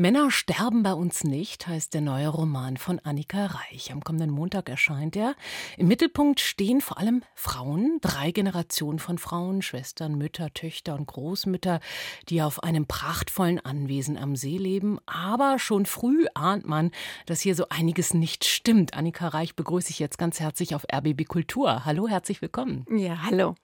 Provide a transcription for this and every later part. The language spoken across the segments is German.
Männer sterben bei uns nicht, heißt der neue Roman von Annika Reich. Am kommenden Montag erscheint er. Im Mittelpunkt stehen vor allem Frauen, drei Generationen von Frauen, Schwestern, Mütter, Töchter und Großmütter, die auf einem prachtvollen Anwesen am See leben. Aber schon früh ahnt man, dass hier so einiges nicht stimmt. Annika Reich begrüße ich jetzt ganz herzlich auf RBB Kultur. Hallo, herzlich willkommen. Ja, hallo.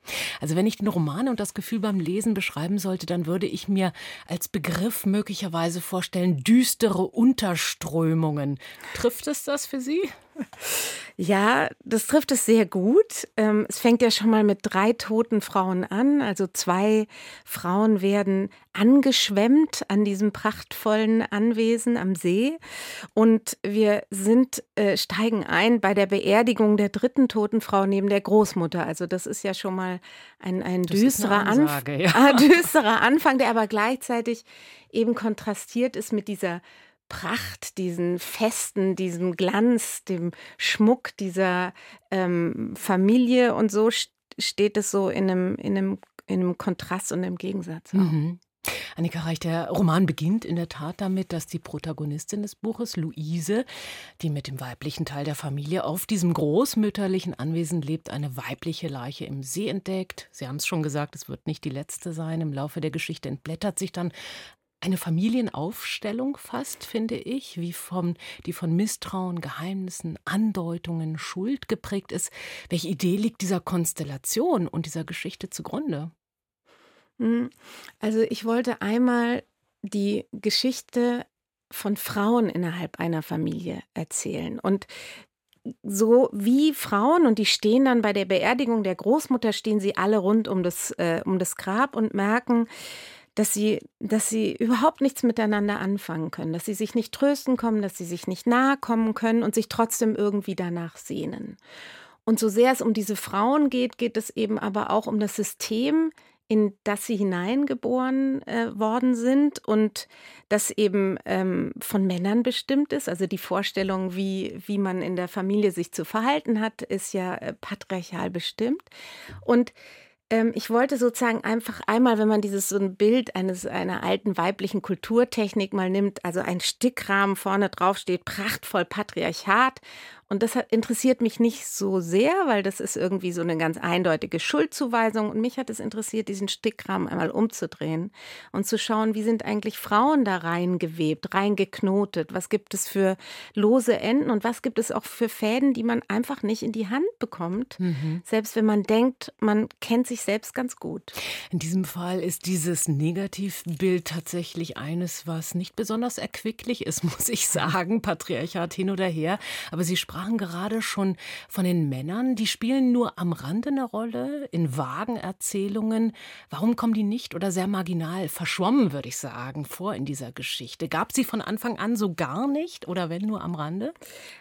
Also wenn ich den Roman und das Gefühl beim Lesen beschreiben sollte, dann würde ich mir als Begriff möglicherweise vorstellen, düstere Unterströmungen. Trifft es das für Sie? Ja, das trifft es sehr gut. Ähm, es fängt ja schon mal mit drei toten Frauen an. Also zwei Frauen werden angeschwemmt an diesem prachtvollen Anwesen am See. Und wir sind, äh, steigen ein bei der Beerdigung der dritten toten Frau neben der Großmutter. Also das ist ja schon mal ein, ein düsterer, Ansage, Anf ja. düsterer Anfang, der aber gleichzeitig eben kontrastiert ist mit dieser Pracht, diesen Festen, diesem Glanz, dem Schmuck dieser ähm, Familie und so steht es so in einem, in einem, in einem Kontrast und im Gegensatz. Mhm. Annika Reich, der Roman beginnt in der Tat damit, dass die Protagonistin des Buches, Luise, die mit dem weiblichen Teil der Familie auf diesem großmütterlichen Anwesen lebt, eine weibliche Leiche im See entdeckt. Sie haben es schon gesagt, es wird nicht die letzte sein. Im Laufe der Geschichte entblättert sich dann eine Familienaufstellung fast, finde ich, wie von, die von Misstrauen, Geheimnissen, Andeutungen, Schuld geprägt ist. Welche Idee liegt dieser Konstellation und dieser Geschichte zugrunde? Hm, also ich wollte einmal die Geschichte von Frauen innerhalb einer Familie erzählen. Und so wie Frauen, und die stehen dann bei der Beerdigung der Großmutter, stehen sie alle rund um das, äh, um das Grab und merken, dass sie, dass sie überhaupt nichts miteinander anfangen können, dass sie sich nicht trösten kommen, dass sie sich nicht nahe kommen können und sich trotzdem irgendwie danach sehnen. Und so sehr es um diese Frauen geht, geht es eben aber auch um das System, in das sie hineingeboren äh, worden sind und das eben ähm, von Männern bestimmt ist. Also die Vorstellung, wie, wie man in der Familie sich zu verhalten hat, ist ja äh, patriarchal bestimmt. Und ähm, ich wollte sozusagen einfach einmal, wenn man dieses so ein Bild eines einer alten weiblichen Kulturtechnik mal nimmt, also ein Stickrahmen vorne drauf steht, prachtvoll Patriarchat und das interessiert mich nicht so sehr, weil das ist irgendwie so eine ganz eindeutige Schuldzuweisung. Und mich hat es interessiert, diesen Stickrahmen einmal umzudrehen und zu schauen, wie sind eigentlich Frauen da reingewebt, reingeknotet? Was gibt es für lose Enden und was gibt es auch für Fäden, die man einfach nicht in die Hand bekommt, mhm. selbst wenn man denkt, man kennt sich selbst ganz gut. In diesem Fall ist dieses Negativbild tatsächlich eines, was nicht besonders erquicklich ist, muss ich sagen. Patriarchat hin oder her. Aber Sie sprachen sprachen gerade schon von den Männern. Die spielen nur am Rande eine Rolle, in vagen Erzählungen. Warum kommen die nicht oder sehr marginal, verschwommen, würde ich sagen, vor in dieser Geschichte? Gab sie von Anfang an so gar nicht oder wenn nur am Rande?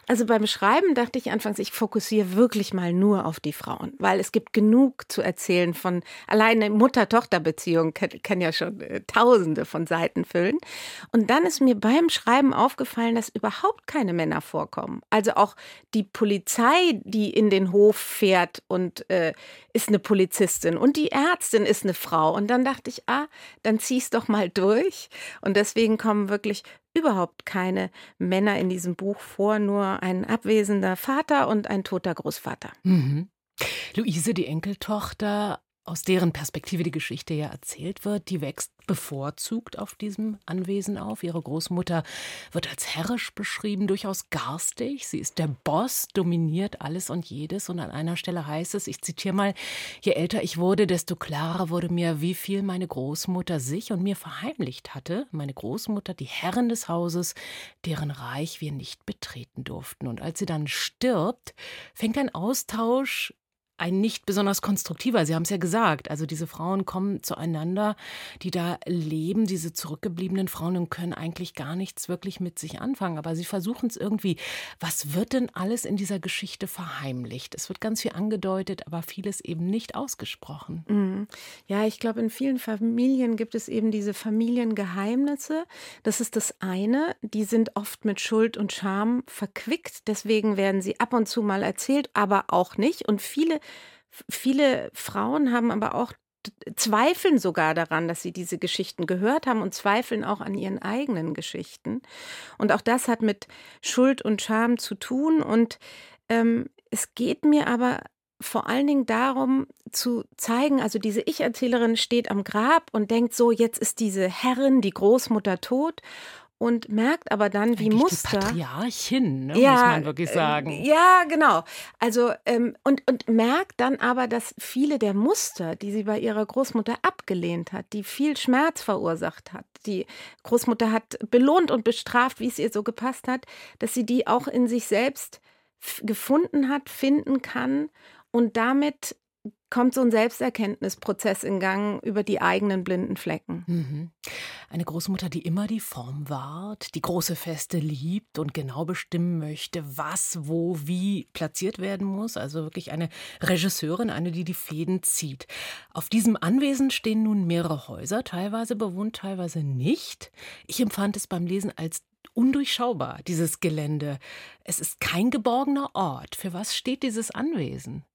Also beim Schreiben dachte ich anfangs, ich fokussiere wirklich mal nur auf die Frauen, weil es gibt genug zu erzählen von alleine Mutter-Tochter-Beziehung kann, kann, ja schon äh, Tausende von Seiten füllen. Und dann ist mir beim Schreiben aufgefallen, dass überhaupt keine Männer vorkommen. Also auch die Polizei, die in den Hof fährt und äh, ist eine Polizistin und die Ärztin ist eine Frau. Und dann dachte ich, ah, dann zieh's doch mal durch. Und deswegen kommen wirklich überhaupt keine Männer in diesem Buch vor, nur ein abwesender Vater und ein toter Großvater. Mhm. Luise, die Enkeltochter, aus deren Perspektive die Geschichte ja erzählt wird, die wächst bevorzugt auf diesem Anwesen auf. Ihre Großmutter wird als herrisch beschrieben, durchaus garstig. Sie ist der Boss, dominiert alles und jedes. Und an einer Stelle heißt es, ich zitiere mal, je älter ich wurde, desto klarer wurde mir, wie viel meine Großmutter sich und mir verheimlicht hatte. Meine Großmutter, die Herrin des Hauses, deren Reich wir nicht betreten durften. Und als sie dann stirbt, fängt ein Austausch ein nicht besonders konstruktiver. Sie haben es ja gesagt. Also diese Frauen kommen zueinander, die da leben, diese zurückgebliebenen Frauen und können eigentlich gar nichts wirklich mit sich anfangen. Aber sie versuchen es irgendwie. Was wird denn alles in dieser Geschichte verheimlicht? Es wird ganz viel angedeutet, aber vieles eben nicht ausgesprochen. Mhm. Ja, ich glaube, in vielen Familien gibt es eben diese Familiengeheimnisse. Das ist das eine. Die sind oft mit Schuld und Scham verquickt. Deswegen werden sie ab und zu mal erzählt, aber auch nicht. Und viele Viele Frauen haben aber auch zweifeln sogar daran, dass sie diese Geschichten gehört haben und zweifeln auch an ihren eigenen Geschichten. Und auch das hat mit Schuld und Scham zu tun. Und ähm, es geht mir aber vor allen Dingen darum zu zeigen, also diese Ich-Erzählerin steht am Grab und denkt so, jetzt ist diese Herrin, die Großmutter tot und merkt aber dann, wie Eigentlich Muster. Die Patriarchin, ne, ja, muss man wirklich sagen. Äh, ja, genau. Also ähm, und, und merkt dann aber, dass viele der Muster, die sie bei ihrer Großmutter abgelehnt hat, die viel Schmerz verursacht hat, die Großmutter hat belohnt und bestraft, wie es ihr so gepasst hat, dass sie die auch in sich selbst gefunden hat, finden kann und damit kommt so ein Selbsterkenntnisprozess in Gang über die eigenen blinden Flecken. Mhm. Eine Großmutter, die immer die Form wahrt, die große Feste liebt und genau bestimmen möchte, was, wo, wie platziert werden muss. Also wirklich eine Regisseurin, eine, die die Fäden zieht. Auf diesem Anwesen stehen nun mehrere Häuser, teilweise bewohnt, teilweise nicht. Ich empfand es beim Lesen als undurchschaubar, dieses Gelände. Es ist kein geborgener Ort. Für was steht dieses Anwesen?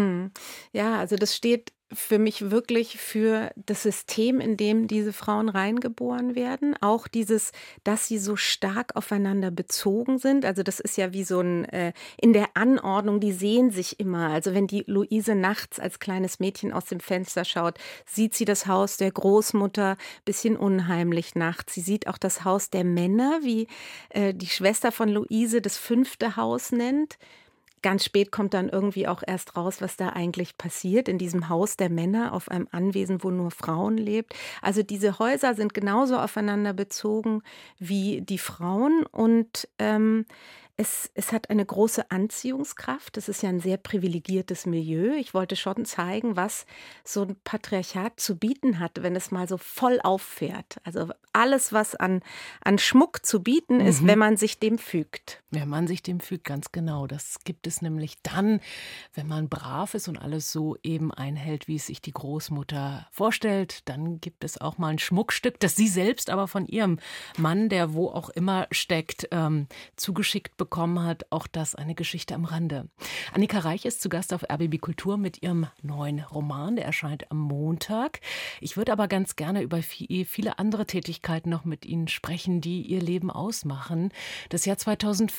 Mhm. Ja, also das steht für mich wirklich für das System, in dem diese Frauen reingeboren werden. Auch dieses, dass sie so stark aufeinander bezogen sind. Also das ist ja wie so ein, äh, in der Anordnung, die sehen sich immer. Also wenn die Luise nachts als kleines Mädchen aus dem Fenster schaut, sieht sie das Haus der Großmutter, bisschen unheimlich nachts. Sie sieht auch das Haus der Männer, wie äh, die Schwester von Luise das fünfte Haus nennt. Ganz spät kommt dann irgendwie auch erst raus, was da eigentlich passiert in diesem Haus der Männer auf einem Anwesen, wo nur Frauen lebt. Also diese Häuser sind genauso aufeinander bezogen wie die Frauen und ähm, es, es hat eine große Anziehungskraft. Das ist ja ein sehr privilegiertes Milieu. Ich wollte schon zeigen, was so ein Patriarchat zu bieten hat, wenn es mal so voll auffährt. Also alles, was an, an Schmuck zu bieten ist, mhm. wenn man sich dem fügt. Wenn man sich dem fügt, ganz genau. Das gibt es nämlich dann, wenn man brav ist und alles so eben einhält, wie es sich die Großmutter vorstellt. Dann gibt es auch mal ein Schmuckstück, das sie selbst aber von ihrem Mann, der wo auch immer steckt, ähm, zugeschickt bekommen hat. Auch das eine Geschichte am Rande. Annika Reich ist zu Gast auf RBB Kultur mit ihrem neuen Roman. Der erscheint am Montag. Ich würde aber ganz gerne über viele andere Tätigkeiten noch mit Ihnen sprechen, die Ihr Leben ausmachen. Das Jahr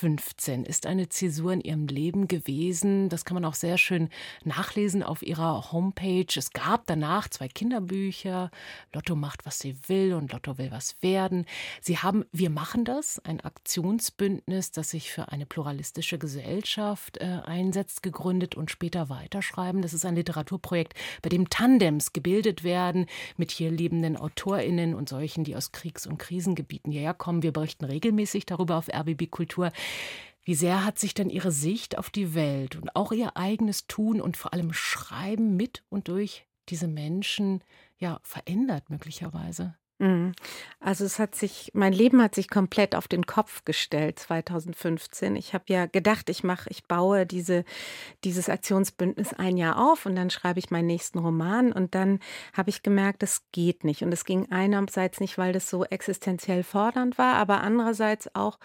2015 ist eine Zäsur in Ihrem Leben gewesen. Das kann man auch sehr schön nachlesen auf Ihrer Homepage. Es gab danach zwei Kinderbücher. Lotto macht, was sie will und Lotto will was werden. Sie haben Wir machen das, ein Aktionsbündnis, das sich für für eine pluralistische Gesellschaft äh, einsetzt, gegründet und später weiterschreiben. Das ist ein Literaturprojekt, bei dem Tandems gebildet werden mit hier lebenden AutorInnen und solchen, die aus Kriegs- und Krisengebieten hierher kommen. Wir berichten regelmäßig darüber auf RBB Kultur. Wie sehr hat sich denn Ihre Sicht auf die Welt und auch Ihr eigenes Tun und vor allem Schreiben mit und durch diese Menschen ja verändert möglicherweise? Mhm. Also es hat sich, mein Leben hat sich komplett auf den Kopf gestellt 2015. Ich habe ja gedacht, ich mache, ich baue diese, dieses Aktionsbündnis ein Jahr auf und dann schreibe ich meinen nächsten Roman und dann habe ich gemerkt, das geht nicht. Und es ging einerseits nicht, weil das so existenziell fordernd war, aber andererseits auch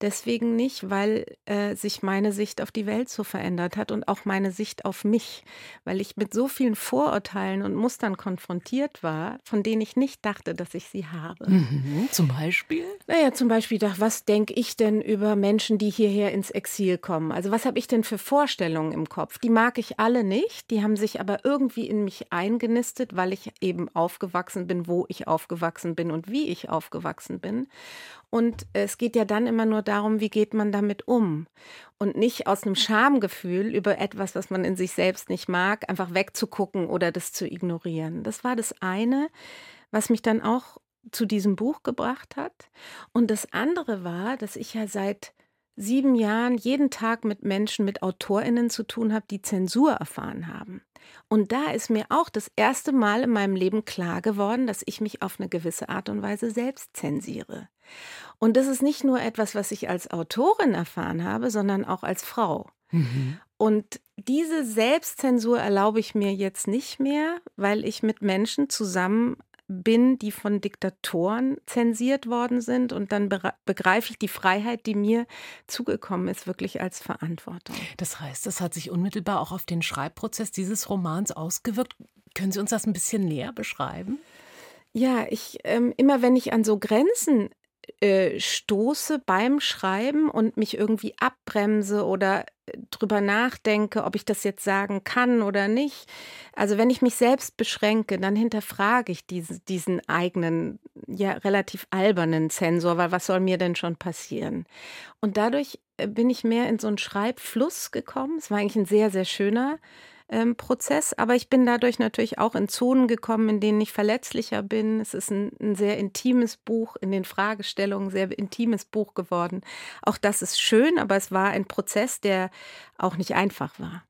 deswegen nicht, weil äh, sich meine Sicht auf die Welt so verändert hat und auch meine Sicht auf mich, weil ich mit so vielen Vorurteilen und Mustern konfrontiert war, von denen ich nicht dachte, dass ich sie habe. Mhm, zum Beispiel? Naja, zum Beispiel, was denke ich denn über Menschen, die hierher ins Exil kommen? Also was habe ich denn für Vorstellungen im Kopf? Die mag ich alle nicht, die haben sich aber irgendwie in mich eingenistet, weil ich eben aufgewachsen bin, wo ich aufgewachsen bin und wie ich aufgewachsen bin. Und es geht ja dann immer nur darum, wie geht man damit um? Und nicht aus einem Schamgefühl über etwas, was man in sich selbst nicht mag, einfach wegzugucken oder das zu ignorieren. Das war das eine, was mich dann auch zu diesem Buch gebracht hat. Und das andere war, dass ich ja seit sieben Jahren jeden Tag mit Menschen, mit AutorInnen zu tun habe, die Zensur erfahren haben. Und da ist mir auch das erste Mal in meinem Leben klar geworden, dass ich mich auf eine gewisse Art und Weise selbst zensiere. Und das ist nicht nur etwas, was ich als Autorin erfahren habe, sondern auch als Frau. Mhm. Und diese Selbstzensur erlaube ich mir jetzt nicht mehr, weil ich mit Menschen zusammen bin, die von Diktatoren zensiert worden sind. Und dann begreife ich die Freiheit, die mir zugekommen ist, wirklich als Verantwortung. Das heißt, das hat sich unmittelbar auch auf den Schreibprozess dieses Romans ausgewirkt. Können Sie uns das ein bisschen näher beschreiben? Ja, ich ähm, immer wenn ich an so Grenzen äh, stoße beim Schreiben und mich irgendwie abbremse oder äh, drüber nachdenke, ob ich das jetzt sagen kann oder nicht. Also wenn ich mich selbst beschränke, dann hinterfrage ich diese, diesen eigenen, ja relativ albernen Zensor, weil was soll mir denn schon passieren? Und dadurch äh, bin ich mehr in so einen Schreibfluss gekommen. Es war eigentlich ein sehr, sehr schöner ähm, Prozess. Aber ich bin dadurch natürlich auch in Zonen gekommen, in denen ich verletzlicher bin. Es ist ein, ein sehr intimes Buch, in den Fragestellungen sehr intimes Buch geworden. Auch das ist schön, aber es war ein Prozess, der auch nicht einfach war.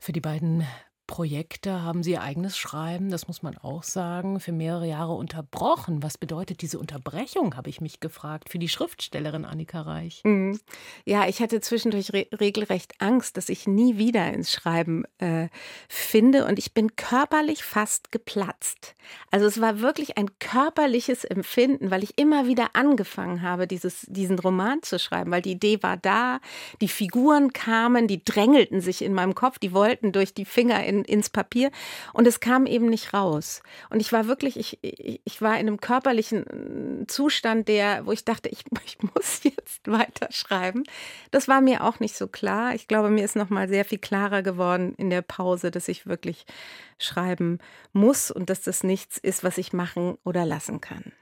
Für die beiden Projekte haben Sie Ihr eigenes Schreiben, das muss man auch sagen, für mehrere Jahre unterbrochen. Was bedeutet diese Unterbrechung, habe ich mich gefragt, für die Schriftstellerin Annika Reich? Mhm. Ja, ich hatte zwischendurch re regelrecht Angst, dass ich nie wieder ins Schreiben äh, finde und ich bin körperlich fast geplatzt. Also es war wirklich ein körperliches Empfinden, weil ich immer wieder angefangen habe, dieses, diesen Roman zu schreiben, weil die Idee war da, die Figuren kamen, die drängelten sich in meinem Kopf, die wollten durch die Finger in in, ins Papier und es kam eben nicht raus. Und ich war wirklich, ich, ich war in einem körperlichen äh, Zustand, der, wo ich dachte, ich, ich muss jetzt weiterschreiben. Das war mir auch nicht so klar. Ich glaube, mir ist noch mal sehr viel klarer geworden in der Pause, dass ich wirklich schreiben muss und dass das nichts ist, was ich machen oder lassen kann.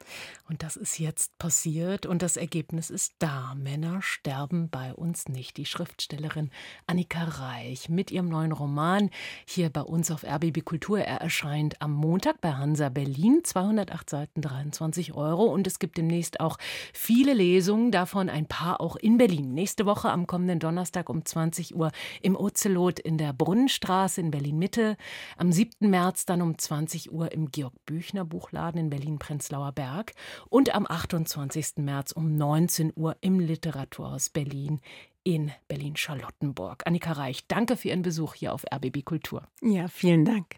Und das ist jetzt passiert und das Ergebnis ist da. Männer sterben bei uns nicht. Die Schriftstellerin Annika Reich mit ihrem neuen Roman hier bei uns auf RBB Kultur. Er erscheint am Montag bei Hansa Berlin. 208 Seiten, 23 Euro. Und es gibt demnächst auch viele Lesungen, davon ein paar auch in Berlin. Nächste Woche am kommenden Donnerstag um 20 Uhr im Ozelot in der Brunnenstraße in Berlin Mitte. Am 7. März dann um 20 Uhr im Georg Büchner Buchladen in Berlin-Prenzlauer Berg und am 28. März um 19 Uhr im Literaturhaus Berlin in Berlin-Charlottenburg. Annika Reich, danke für Ihren Besuch hier auf RBB Kultur. Ja, vielen Dank.